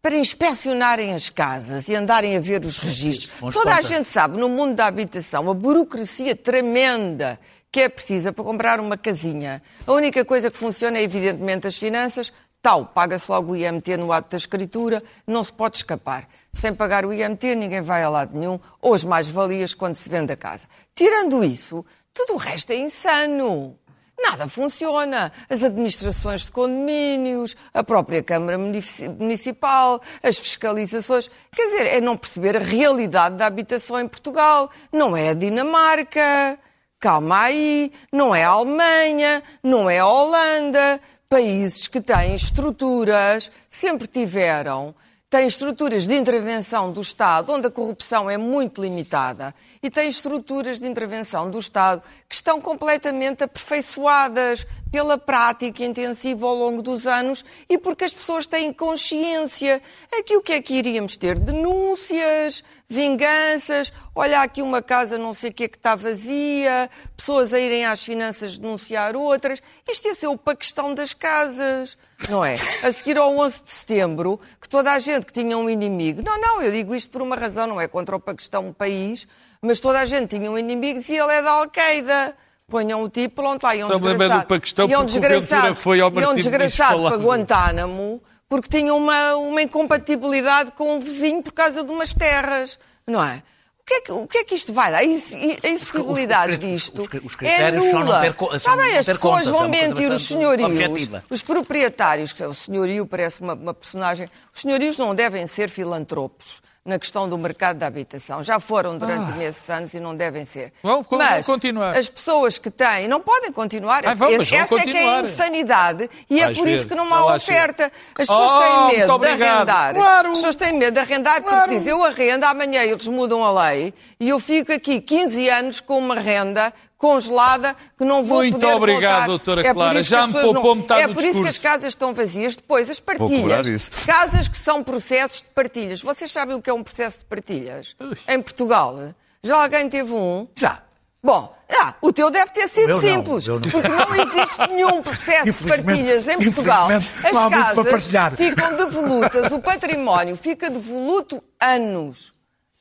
para inspecionarem as casas e andarem a ver os registros? Bons Toda a gente sabe, no mundo da habitação, a burocracia tremenda que é precisa para comprar uma casinha. A única coisa que funciona é, evidentemente, as finanças. Tal, paga-se logo o IMT no ato da escritura, não se pode escapar. Sem pagar o IMT, ninguém vai a lado nenhum, ou as mais-valias quando se vende a casa. Tirando isso, tudo o resto é insano. Nada funciona. As administrações de condomínios, a própria Câmara Munici- Municipal, as fiscalizações. Quer dizer, é não perceber a realidade da habitação em Portugal. Não é a Dinamarca. Calma aí. Não é a Alemanha. Não é a Holanda. Países que têm estruturas, sempre tiveram tem estruturas de intervenção do Estado onde a corrupção é muito limitada e tem estruturas de intervenção do Estado que estão completamente aperfeiçoadas pela prática intensiva ao longo dos anos e porque as pessoas têm consciência. Aqui o que é que iríamos ter? Denúncias, vinganças, olha aqui uma casa não sei o que é que está vazia, pessoas a irem às finanças denunciar outras. Isto ia ser o paquistão das casas, não é? A seguir ao 11 de setembro, que toda a gente que tinha um inimigo, não, não, eu digo isto por uma razão, não é contra o Paquistão, um país, mas toda a gente tinha um inimigo e ele é da Al-Qaeda. Ponham o tipo, pronto, lá, e um Só desgraçado. do Paquistão e um desgraçado, foi ao e um Martim desgraçado para Guantánamo, porque tinha uma, uma incompatibilidade com o vizinho por causa de umas terras, não é? O que é que, o que, é que isto vai dar? A ex- a execuibilidade os- os- disto os- os é critérios são nula. não ter co- Está são bem, as pessoas contas, é vão mentir, os senhorios, objetiva. os proprietários, que o senhorio parece uma, uma personagem, os senhorios não devem ser filantropos na questão do mercado da habitação. Já foram durante imensos anos e não devem ser. Ah. Vão- vão mas continuar. as pessoas que têm não podem continuar. Ai, vão, vão Essa é que é continuar. a insanidade e é Vais por ver, isso que não há oferta. As pessoas Oh, têm medo de arrendar. Claro. As pessoas têm medo de arrendar Claro. porque dizem eu arrendo, amanhã eles mudam a lei e eu fico aqui 15 anos com uma renda congelada que não vou Muito poder obrigado, voltar. doutora é por Clara. isso Já que as me poupou não... metade É por isso que as casas estão vazias. Depois, as partilhas. isso. Casas que são processos de partilhas. Vocês sabem o que é um processo de partilhas? Em Portugal. Já alguém teve um? Já. Bom, ah, o teu deve ter sido não, simples, não. porque não existe nenhum processo de partilhas em Portugal. As não há muito para casas ficam devolutas, o património fica devoluto anos.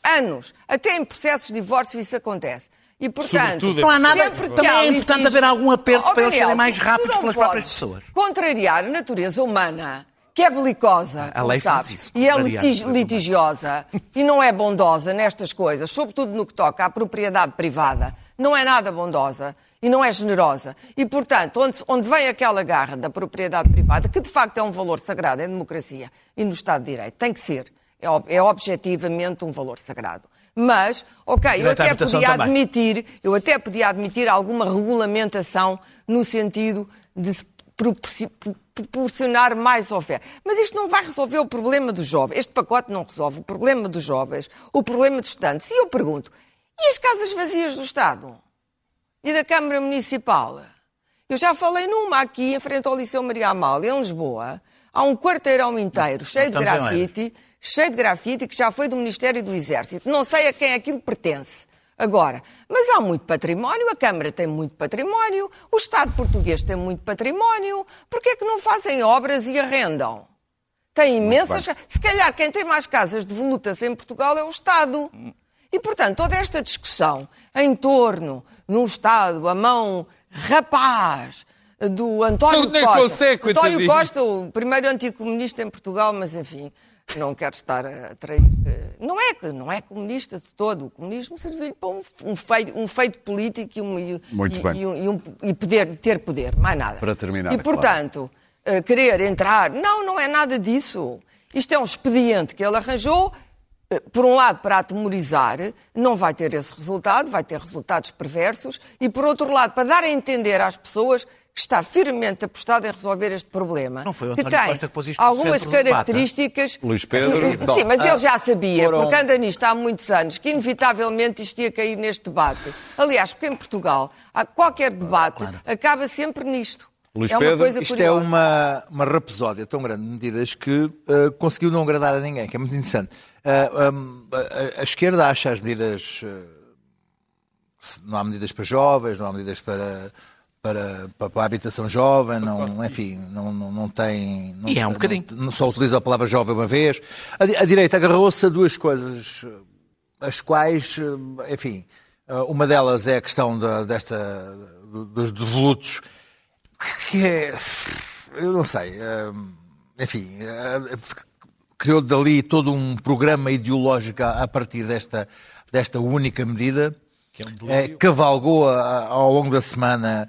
Anos. Até em processos de divórcio isso acontece. E, portanto, em Não há nada- sempre que também há é importante litígio- haver algum aperto Oh, para eles Daniel, serem mais rápidos pelas próprias pessoas. Contrariar a natureza humana, que é belicosa, A lei sabes, isso, e é litig- litigiosa e não é bondosa nestas coisas, sobretudo no que toca à propriedade privada. Não é nada bondosa e não é generosa. E, portanto, onde, onde vem aquela garra da propriedade privada, que de facto é um valor sagrado em democracia e no Estado de Direito, tem que ser. É, é objetivamente um valor sagrado. Mas, ok, eu até podia também. admitir, eu até podia admitir alguma regulamentação no sentido de se proporci- pro- proporcionar mais oferta. Mas isto não vai resolver o problema dos jovens. Este pacote não resolve o problema dos jovens, o problema dos estudantes. E eu pergunto, e as casas vazias do Estado? E da Câmara Municipal? Eu já falei numa aqui, em frente ao Liceu Maria Amália, em Lisboa. Há um quarteirão inteiro, cheio de estamos em grafite, cheio de grafite, que já foi do Ministério do Exército. Não sei a quem aquilo pertence. Agora, mas há muito património, a Câmara tem muito património, o Estado português tem muito património. Porquê é que não fazem obras e arrendam? Tem imensas. Se calhar quem tem mais casas devolutas em Portugal é o Estado. E, portanto, toda esta discussão em torno de um Estado, a mão rapaz do António Costa. consegue, António. Costa, o primeiro anticomunista em Portugal, mas enfim, não quero estar a trair. eh, Não é, não é comunista de todo. O comunismo serviu para um, um feito, um feito político e, um, e- e- e um- e poder, ter poder, mais nada. Para terminar, E, claro. portanto, eh, querer entrar. Não, não é nada disso. Isto é um expediente que ele arranjou. eh, Por um lado, para atemorizar, não vai ter esse resultado, vai ter resultados perversos, e por outro lado, para dar a entender às pessoas que está firmemente apostado em resolver este problema. Não foi o que tem Costa que pôs isto algumas características. Luís Pedro. Sim, Bom, mas ele já sabia, foram- porque anda nisto há muitos anos, que inevitavelmente isto ia cair neste debate. Aliás, porque em Portugal, há qualquer debate acaba sempre nisto. Luís é Pedro, coisa Isto é uma, uma rapsódia tão grande de medidas que eh, conseguiu não agradar a ninguém, que é muito interessante. Eh, um, a, a- esquerda acha as medidas. eh, não há medidas para jovens, não há medidas para. Para, para, para a habitação jovem, não, enfim, não, não, não tem. Não, E é um bocadinho. Não, não só utiliza a palavra jovem uma vez. A, a direita agarrou-se a duas coisas, eh, as quais, eh, enfim, eh, uma delas é a questão da, desta, do- dos devolutos que é. Eu não sei. hum, Enfim, eh, criou dali todo um programa ideológico a partir desta, desta única medida. Eh, cavalgou a- a- ao longo da semana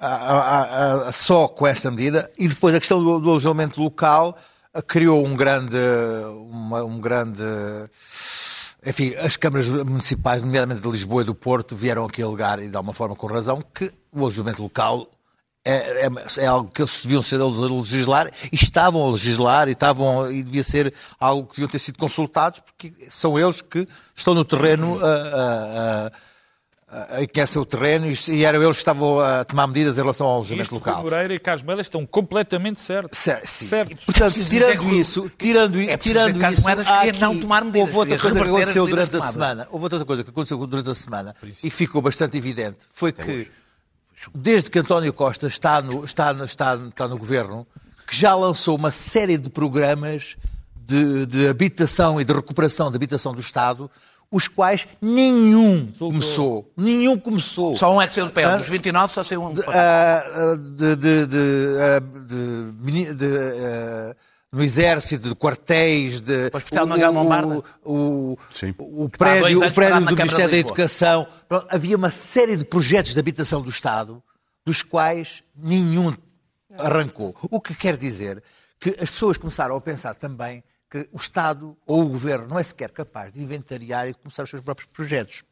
a- só com esta medida. E depois a questão do, do alojamento local criou um grande, uma- um grande enfim, as câmaras municipais, nomeadamente de Lisboa e do Porto, vieram aqui alegar, e de alguma forma com razão, que o alojamento local é, é- é algo que eles deviam ser eles a legislar, e estavam a legislar, e, estavam, e devia ser algo que deviam ter sido consultados, porque são eles que estão no terreno a, a conhecem o terreno, e, e eram eles que estavam a tomar medidas em relação ao alojamento Isto, local. Moreira e Carlos Moedas estão completamente certos. Certo, sim. Certo. Portanto, preciso tirando isso, tirando, é tirando isso, Moedas queria não aqui- tomar medidas, Houve outra coisa que aconteceu durante a semana. Houve outra coisa que aconteceu durante a semana e que ficou bastante evidente. Foi que, desde que António Costa está no, está, no, está, no- está no governo, que já lançou uma série de programas de, de habitação e de recuperação de habitação do Estado, os quais nenhum começou. Nenhum começou. Só um é que saiu de pé. Dos 29 só saiu um. Ah, ah, de, de, de, ah, de de, ah, no exército, de quartéis, de O Hospital Magal Lombarda. o, Sim. o, o prédio, o prédio do Ministério de da. Educação. Pronto, havia uma série de projetos de habitação do Estado, dos quais nenhum arrancou. O que quer dizer que as pessoas começaram a pensar também que o Estado ou o Governo não é sequer capaz de inventariar e de começar os seus próprios projetos.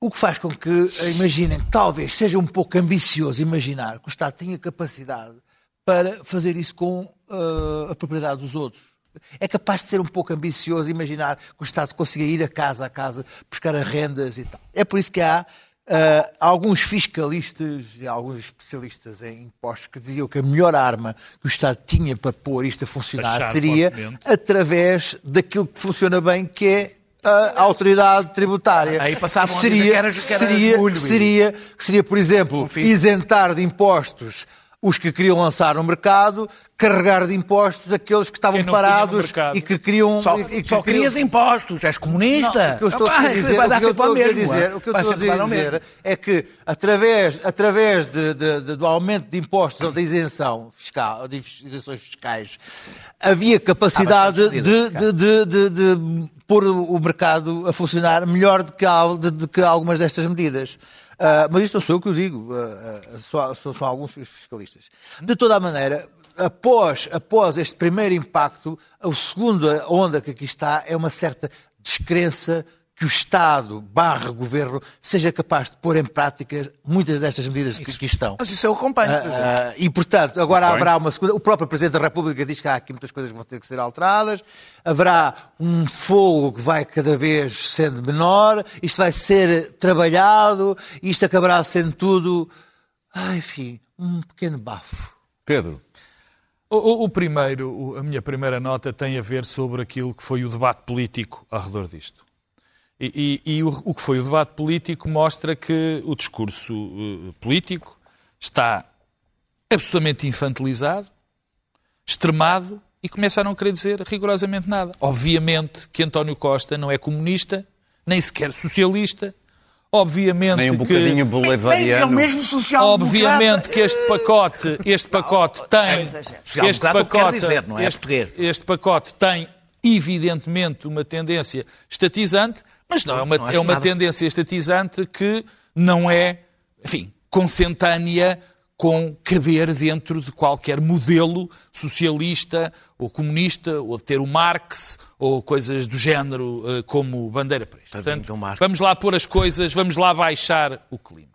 O que faz com que, eh, imaginem, talvez seja um pouco ambicioso imaginar que o Estado tenha capacidade para fazer isso com eh, a propriedade dos outros. É capaz de ser um pouco ambicioso imaginar que o Estado consiga ir a casa a casa buscar as rendas e tal. É por isso que há eh, alguns fiscalistas e alguns especialistas em impostos que diziam que a melhor arma que o Estado tinha para pôr isto a funcionar Taxar seria através daquilo que funciona bem, que é a autoridade tributária. Aí passavam a dizer seria, que era- que era seria, que seria, que seria, por exemplo, isentar de impostos os que queriam lançar no mercado, carregar de impostos aqueles que estavam parados e que queriam... Só, e que só queriam- querias impostos, és comunista. não, o que eu estou Rapaz, a dizer, vai o dar que eu estou a dizer, é? o que eu Vai estou a dizer é que através, através de- de- de- do aumento de impostos ou da isenção fiscal, de isenções fiscais, havia capacidade de, pôr o mercado a funcionar melhor do que algumas destas medidas. Ah, mas isto não sou eu que o digo, ah, ah, só- são alguns fiscalistas. De toda a maneira, após, após este primeiro impacto, a segunda onda que aqui está é uma certa descrença que o Estado barra governo seja capaz de pôr em prática muitas destas medidas que aqui estão. Mas isso eu acompanho. exemplo. Ah, e, portanto, agora haverá uma segunda. O próprio Presidente da República diz que há aqui muitas coisas que vão ter que ser alteradas. Haverá um fogo que vai cada vez sendo menor. Isto vai ser trabalhado. Isto acabará sendo tudo. Ah, enfim, um pequeno bafo. Pedro, O, primeiro, a minha primeira nota tem a ver sobre aquilo que foi o debate político ao redor disto. E, e- e o, o que foi o debate político mostra que o discurso eh, político está absolutamente infantilizado, extremado e começa a não querer dizer rigorosamente nada. Obviamente que António Costa não é comunista, nem sequer socialista. Obviamente nem um que... bocadinho É o bolivariano. mesmo social Obviamente que este pacote, este pacote tem, exagero. este que pacote, dizer, não é este, português. este pacote tem evidentemente uma tendência estatizante, mas não é uma, Não é uma nada. tendência estatizante que não é, enfim, consentânea com caber dentro de qualquer modelo socialista ou comunista, ou ter o Marx, ou coisas do género eh, como bandeira para isto. Portanto, Marx. vamos lá pôr as coisas, vamos lá baixar o clima.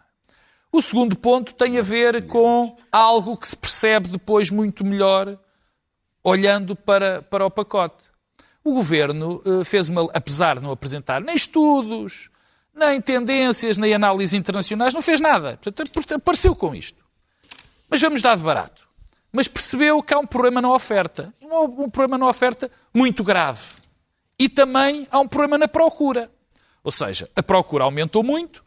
O segundo ponto tem a ver com algo que se percebe depois muito melhor olhando para, para o pacote. O governo eh, fez uma, apesar de não apresentar nem estudos, nem tendências, nem análises internacionais, não fez nada. Portanto, apareceu com isto. Mas vamos dar de barato. Mas percebeu que há um problema na oferta. Um, um problema na oferta muito grave. E também há um problema na procura. Ou seja, a procura aumentou muito,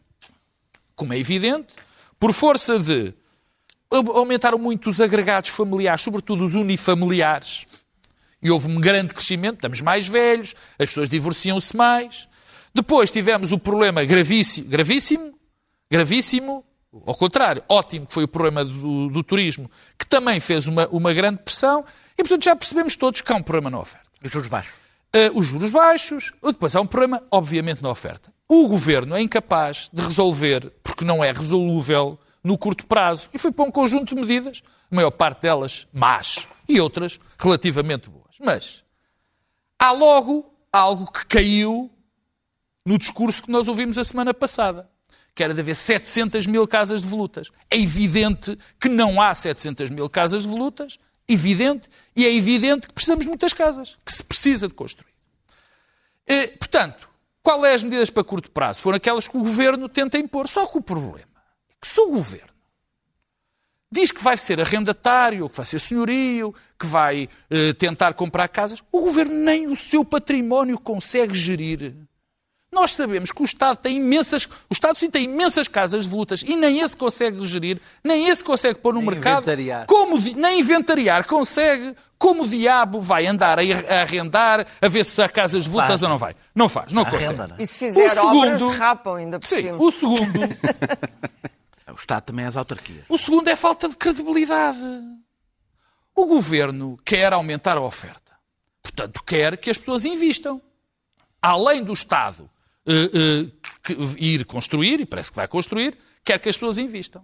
como é evidente, por força de aumentaram muito os agregados familiares, sobretudo os unifamiliares, e houve um grande crescimento, estamos mais velhos, as pessoas divorciam-se mais. Depois tivemos o problema gravíssimo, gravíssimo, gravíssimo, ao contrário, ótimo, que foi o problema do, do turismo, que também fez uma, uma grande pressão, e portanto já percebemos todos que há um problema na oferta. Os juros baixos. Uh, os juros baixos, depois há um problema, obviamente, na oferta. O governo é incapaz de resolver, porque não é resolúvel no curto prazo. E foi para um conjunto de medidas, a maior parte delas más e outras relativamente boas. Mas há logo algo que caiu no discurso que nós ouvimos a semana passada, que era de haver 700 mil casas de volutas. É evidente que não há 700 mil casas de volutas, evidente, e é evidente que precisamos de muitas casas, que se precisa de construir. E, portanto, qual é as medidas para curto prazo? Foram aquelas que o governo tenta impor. Só que o problema é que se o governo diz que vai ser arrendatário, que vai ser senhorio, que vai eh, tentar comprar casas, o governo nem o seu património consegue gerir. Nós sabemos que o Estado tem imensas, o Estado sim tem imensas casas de volutas e nem esse consegue gerir, nem esse consegue pôr no Nem mercado. inventariar. Como, nem inventariar consegue. Como o diabo vai andar a, a arrendar, a ver se há casas de volutas Faz. ou não vai? Não faz, não consegue. Arrenda, não é? E se fizer O obras, segundo- derrapam ainda por Sim, cima. o segundo, Estado também as autarquias. o segundo é falta de credibilidade. O governo quer aumentar a oferta. Portanto, quer que as pessoas invistam. Além do Estado eh, que- que ir construir, e parece que vai construir, quer que as pessoas invistam.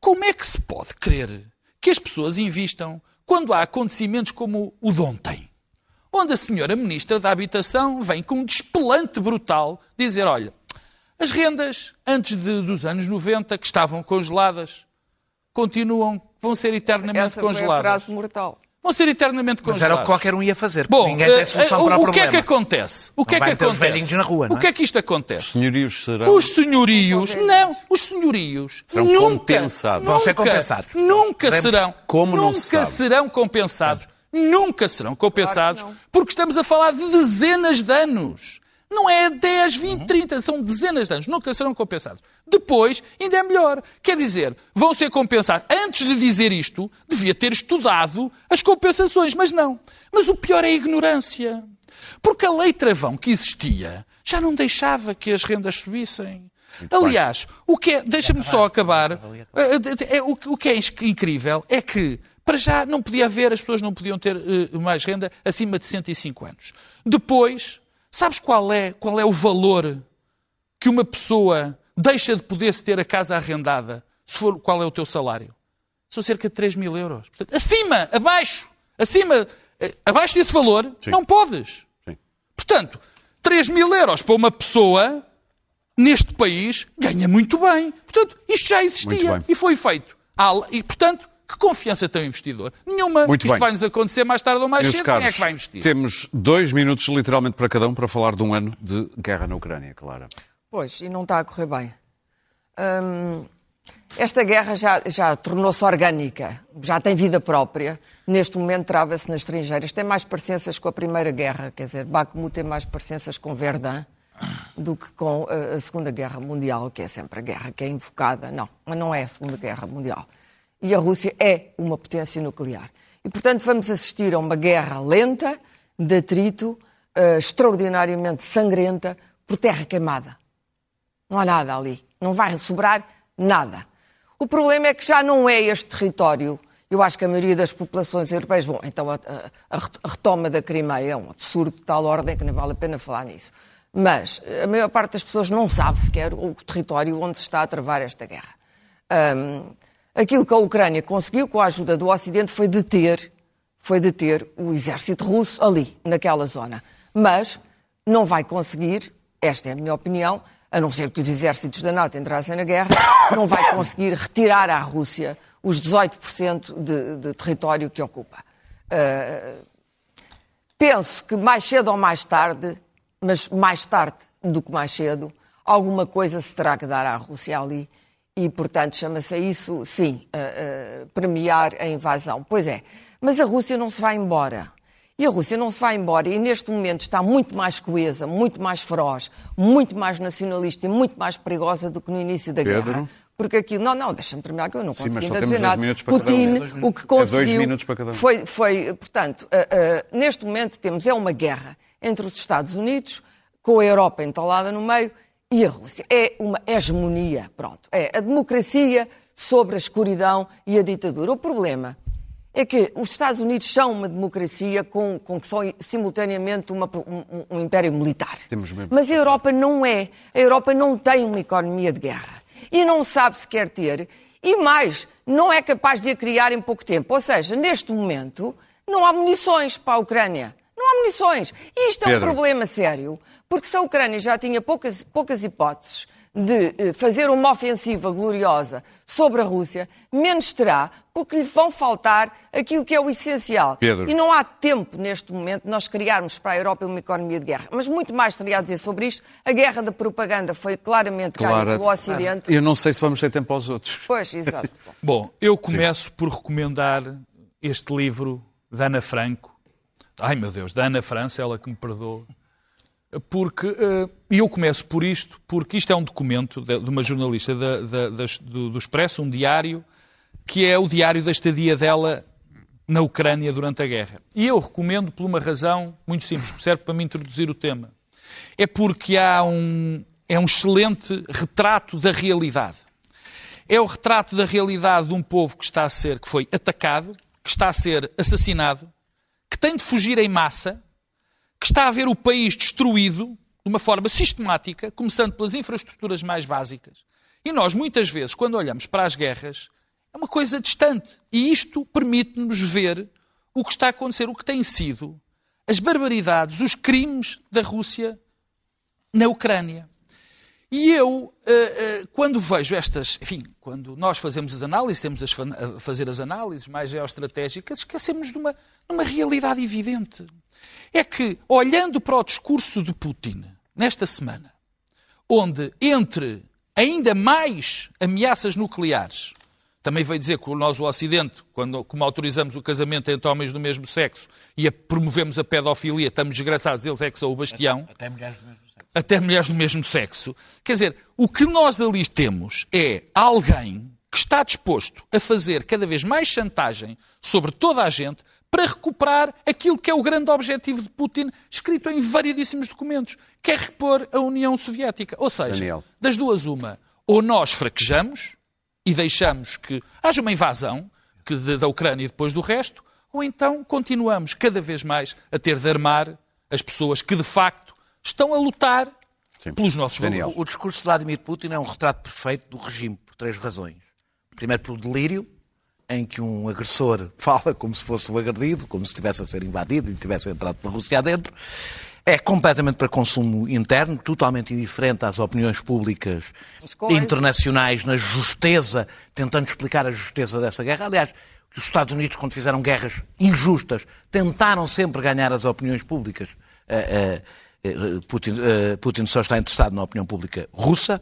Como é que se pode crer que as pessoas invistam quando há acontecimentos como o de ontem? Onde a senhora Ministra da Habitação vem com um despelante brutal dizer: olha, as rendas antes de- dos anos 90 que estavam congeladas continuam, vão ser eternamente Essa foi a congeladas. frase mortal. Vão ser eternamente Mas congeladas. era o que qualquer um ia fazer. Bom, ninguém tem eh, solução eh, para o, o que problema. é que acontece? O que é vai que os acontece? na rua, não o é? que é que isto acontece? Senhorios serão. Os senhorios, não, os senhorios Serão nunca, compensados. Vão ser nunca, compensados. Nunca Lembra- serão, Como não nunca se sabe? serão compensados. Nunca serão compensados Claro que não. porque estamos a falar de dezenas de anos. Não é 10, 20, 30, são dezenas de anos. Nunca serão compensados. Depois, ainda é melhor. Quer dizer, vão ser compensados. Antes de dizer isto, devia ter estudado as compensações, mas não. Mas o pior é a ignorância. Porque a lei travão que existia já não deixava que as rendas subissem. Aliás, o que é, deixa-me só acabar. O que é incrível é que, para já, não podia haver, as pessoas não podiam ter eh, mais renda acima de 65 anos. Depois, sabes qual é, qual é o valor que uma pessoa deixa de poder-se ter a casa arrendada, se for qual é o teu salário? São cerca de 3 mil euros. Portanto, acima, abaixo, acima, eh, abaixo desse valor, não podes. Sim. Portanto, 3 mil euros para uma pessoa neste país ganha muito bem. Portanto, isto já existia e foi feito. E, portanto, que confiança tem o investidor? Nenhuma. Muito isto bem. vai-nos acontecer mais tarde ou mais Meus cedo. Quem é caros, que vai investir? temos dois minutos literalmente para cada um para falar de um ano de guerra na Ucrânia, Clara. Pois, e não está a correr bem. Hum, esta guerra já, já tornou-se orgânica, já tem vida própria. Neste momento trava-se nas estrangeiras. Tem mais parecenças com a Primeira Guerra, quer dizer, Bakhmut tem mais parecenças com Verdun do que com eh, a Segunda Guerra Mundial, que é sempre a guerra que é invocada. Não, mas não é a Segunda Guerra Mundial. E a Rússia é uma potência nuclear. E, portanto, vamos assistir a uma guerra lenta, de atrito, eh, extraordinariamente sangrenta, por terra queimada. Não há nada ali. Não vai sobrar nada. O problema é que já não é este território. Eu acho que a maioria das populações europeias. Bom, então a, a- a retoma da Crimeia é um absurdo de tal ordem que nem vale a pena falar nisso. Mas a maior parte das pessoas não sabe sequer o território onde se está a travar esta guerra. Hum, aquilo que a Ucrânia conseguiu com a ajuda do Ocidente foi deter, foi deter o exército russo ali, naquela zona. Mas não vai conseguir, esta é a minha opinião, a não ser que os exércitos da NATO entrassem na guerra, não vai conseguir retirar à Rússia os 18% de, de território que ocupa. Ah, penso que mais cedo ou mais tarde, mas mais tarde do que mais cedo, alguma coisa se terá que dar à Rússia ali e, portanto, chama-se a isso, sim, a- a premiar a invasão. Pois é, mas a Rússia não se vai embora. E a Rússia não se vai embora e neste momento está muito mais coesa, muito mais feroz, muito mais nacionalista e muito mais perigosa do que no início da Pedro? guerra. Porque aquilo, não, não, deixa-me terminar que eu não Sim, mas só ainda dizer nada. Putin, É o que É conseguiu um. foi, foi, portanto, ah, neste momento temos é uma guerra entre os Estados Unidos, com a Europa entalada no meio, e a Rússia. É uma hegemonia, pronto. É a democracia sobre a escuridão e a ditadura. O problema é que os Estados Unidos são uma democracia com, com que são simultaneamente uma- um, um império militar. Temos mesmo. Mas a Europa não é. A Europa não tem uma economia de guerra. E não sabe se quer ter. E mais, não é capaz de a criar em pouco tempo. Ou seja, neste momento, não há munições para a Ucrânia. Não há munições. E isto é um Pedro. problema sério, porque se a Ucrânia já tinha poucas, poucas hipóteses de eh, fazer uma ofensiva gloriosa sobre a Rússia, menos terá, porque lhe vão faltar aquilo que é o essencial. Pedro. E não há tempo, neste momento, de nós criarmos para a Europa uma economia de guerra. Mas muito mais teria a dizer sobre isto. A guerra da propaganda foi claramente ganha Clara, pelo Ocidente. eu não sei se vamos ter tempo aos outros. Pois, exato. Bom, eu começo por recomendar este livro da Ana Franco. Ai meu Deus, da Ana França, ela que me perdoa. Porque, eh, e eu começo por isto, porque isto é um documento de, uma jornalista do Expresso, um diário, que é o diário da estadia dela na Ucrânia durante a guerra. E eu recomendo por uma razão muito simples, serve para me introduzir o tema. É porque há um, é um excelente retrato da realidade. É o retrato da realidade de um povo que está a ser, que foi atacado, que está a ser assassinado, que tem de fugir em massa, que está a ver o país destruído de uma forma sistemática, começando pelas infraestruturas mais básicas. E nós, muitas vezes, quando olhamos para as guerras, é uma coisa distante. E isto permite-nos ver o que está a acontecer, o que tem sido as barbaridades, os crimes da Rússia na Ucrânia. E eu, eh, eh, quando vejo estas, enfim, quando nós fazemos as análises, temos a fazer as análises mais geoestratégicas, esquecemos de uma, de uma realidade evidente. É que, olhando para o discurso de Putin nesta semana, onde entre ainda mais ameaças nucleares, também veio dizer que nós, o Ocidente, quando, como autorizamos o casamento entre homens do mesmo sexo e a, promovemos a pedofilia, estamos desgraçados, eles é que são o bastião. Até mulheres do mesmo. Até mulheres do mesmo sexo. Quer dizer, o que nós ali temos é alguém que está disposto a fazer cada vez mais chantagem sobre toda a gente para recuperar aquilo que é o grande objetivo de Putin, escrito em variedíssimos documentos, que é repor a União Soviética. Ou seja, Daniel. das duas, uma, ou nós fraquejamos e deixamos que haja uma invasão que de- da Ucrânia e depois do resto, ou então continuamos cada vez mais a ter de armar as pessoas que de facto estão a lutar Sim. pelos nossos Daniel. valores. O discurso de Vladimir Putin é um retrato perfeito do regime, por três razões. Primeiro, pelo delírio, em que um agressor fala como se fosse o agredido, como se estivesse a ser invadido e tivesse entrado pela Rússia adentro. É completamente para consumo interno, totalmente indiferente às opiniões públicas internacionais, na justeza, tentando explicar a justeza dessa guerra. Aliás, os Estados Unidos, quando fizeram guerras injustas, tentaram sempre ganhar as opiniões públicas. Eh, eh, Putin, eh, Putin só está interessado na opinião pública russa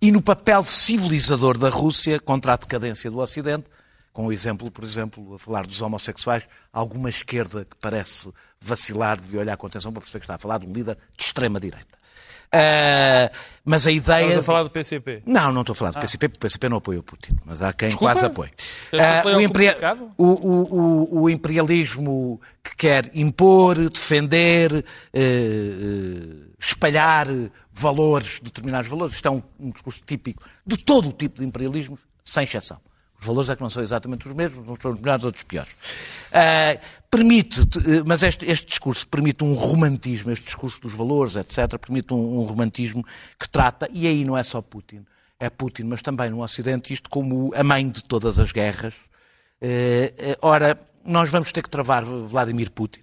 e no papel civilizador da Rússia contra a decadência do Ocidente, com o exemplo, por exemplo, a falar dos homossexuais, alguma esquerda que parece vacilar devia olhar com atenção para perceber que está a falar de um líder de extrema-direita. Eh, mas a ideia... Estamos a falar do PCP. não, não estou a falar do PCP, porque o PCP não apoia o Putin, mas há quem Desculpa? quase apoie. Ah, apoio o, o- o- o- imperialismo que quer impor, defender, eh, espalhar valores, determinados valores, isto é um, um discurso típico de todo o tipo de imperialismos, sem exceção. Valores é que não são exatamente os mesmos, uns são os melhores, outros piores. Ah, permite, eh, mas este, este discurso permite um romantismo, este discurso dos valores, etc., permite um, um romantismo que trata, e aí não é só Putin, é Putin, mas também no Ocidente, isto como a mãe de todas as guerras. Eh, eh, ora, nós vamos ter que travar Vladimir Putin,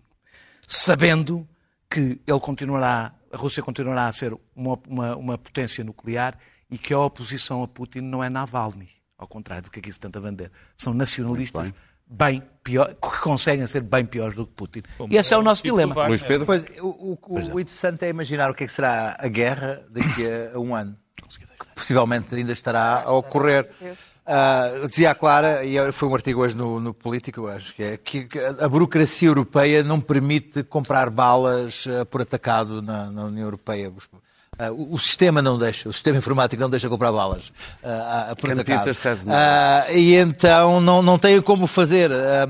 sabendo que ele continuará, a Rússia continuará a ser uma, uma, uma potência nuclear e que a oposição a Putin não é Navalny, ao contrário do que aqui se tenta vender. São nacionalistas bem pior, que conseguem ser bem piores do que Putin. e esse é o nosso tipo dilema. Luís Pedro? Pois, o, o- o interessante é imaginar o que é que será a guerra daqui a, a um ano. Que possivelmente ainda estará a ocorrer. Ah, dizia a Clara, e foi um artigo hoje no, no Político, acho que é, que a burocracia europeia não permite comprar balas ah, por atacado na, na União Europeia. Ah, o, o sistema não deixa, o sistema informático não deixa comprar balas ah, por. Peter says no. E então não, não tem como fazer. ah,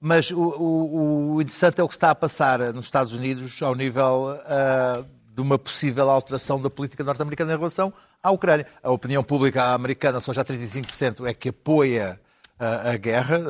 mas o, o- o interessante é o que está a passar nos Estados Unidos ao nível ah, de uma possível alteração da política norte-americana em relação à Ucrânia. A opinião pública americana, só já 35% é que apoia a guerra,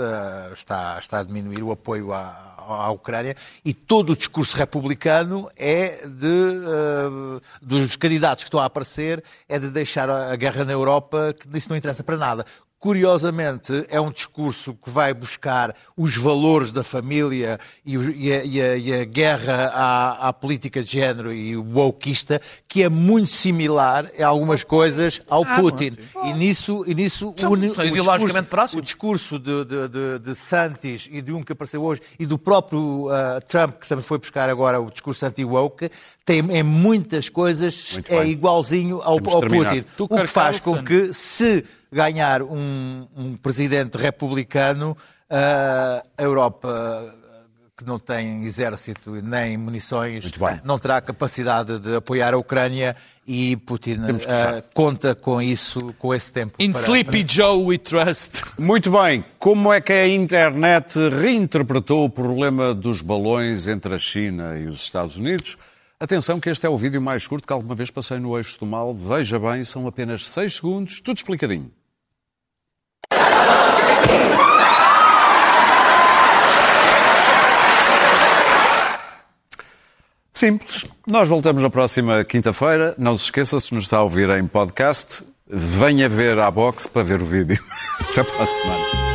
está, está a diminuir o apoio à, à Ucrânia, e todo o discurso republicano é de, dos candidatos que estão a aparecer, é de deixar a guerra na Europa, que isso não interessa para nada. Curiosamente, é um discurso que vai buscar os valores da família e, o- e a, e a- e a guerra à, à política de género e o wokeista, que é muito similar em algumas coisas ao Putin. E nisso, e nisso une- o discurso-. O discurso de, de, de, de Santis e de um que apareceu hoje e do próprio ah, Trump, que também foi buscar agora o discurso anti-woke, tem em muitas coisas Muito é bem. igualzinho ao, ao. Putin. O que faz com que, se ganhar um, um presidente republicano, ah, a Europa que não tem exército nem munições, não terá capacidade de apoiar a Ucrânia e Putin fechar. conta com isso, com esse tempo. In para- Sleepy Joe we trust. Muito bem. Como é que a internet reinterpretou o problema dos balões entre a China e os Estados Unidos? Atenção que este é o vídeo mais curto que alguma vez passei no Eixo do Mal. Veja bem, são apenas 6 segundos, tudo explicadinho. Simples. Nós voltamos na próxima quinta-feira. Não se esqueça, se nos está a ouvir em podcast, venha ver a box para ver o vídeo. Até para a semana.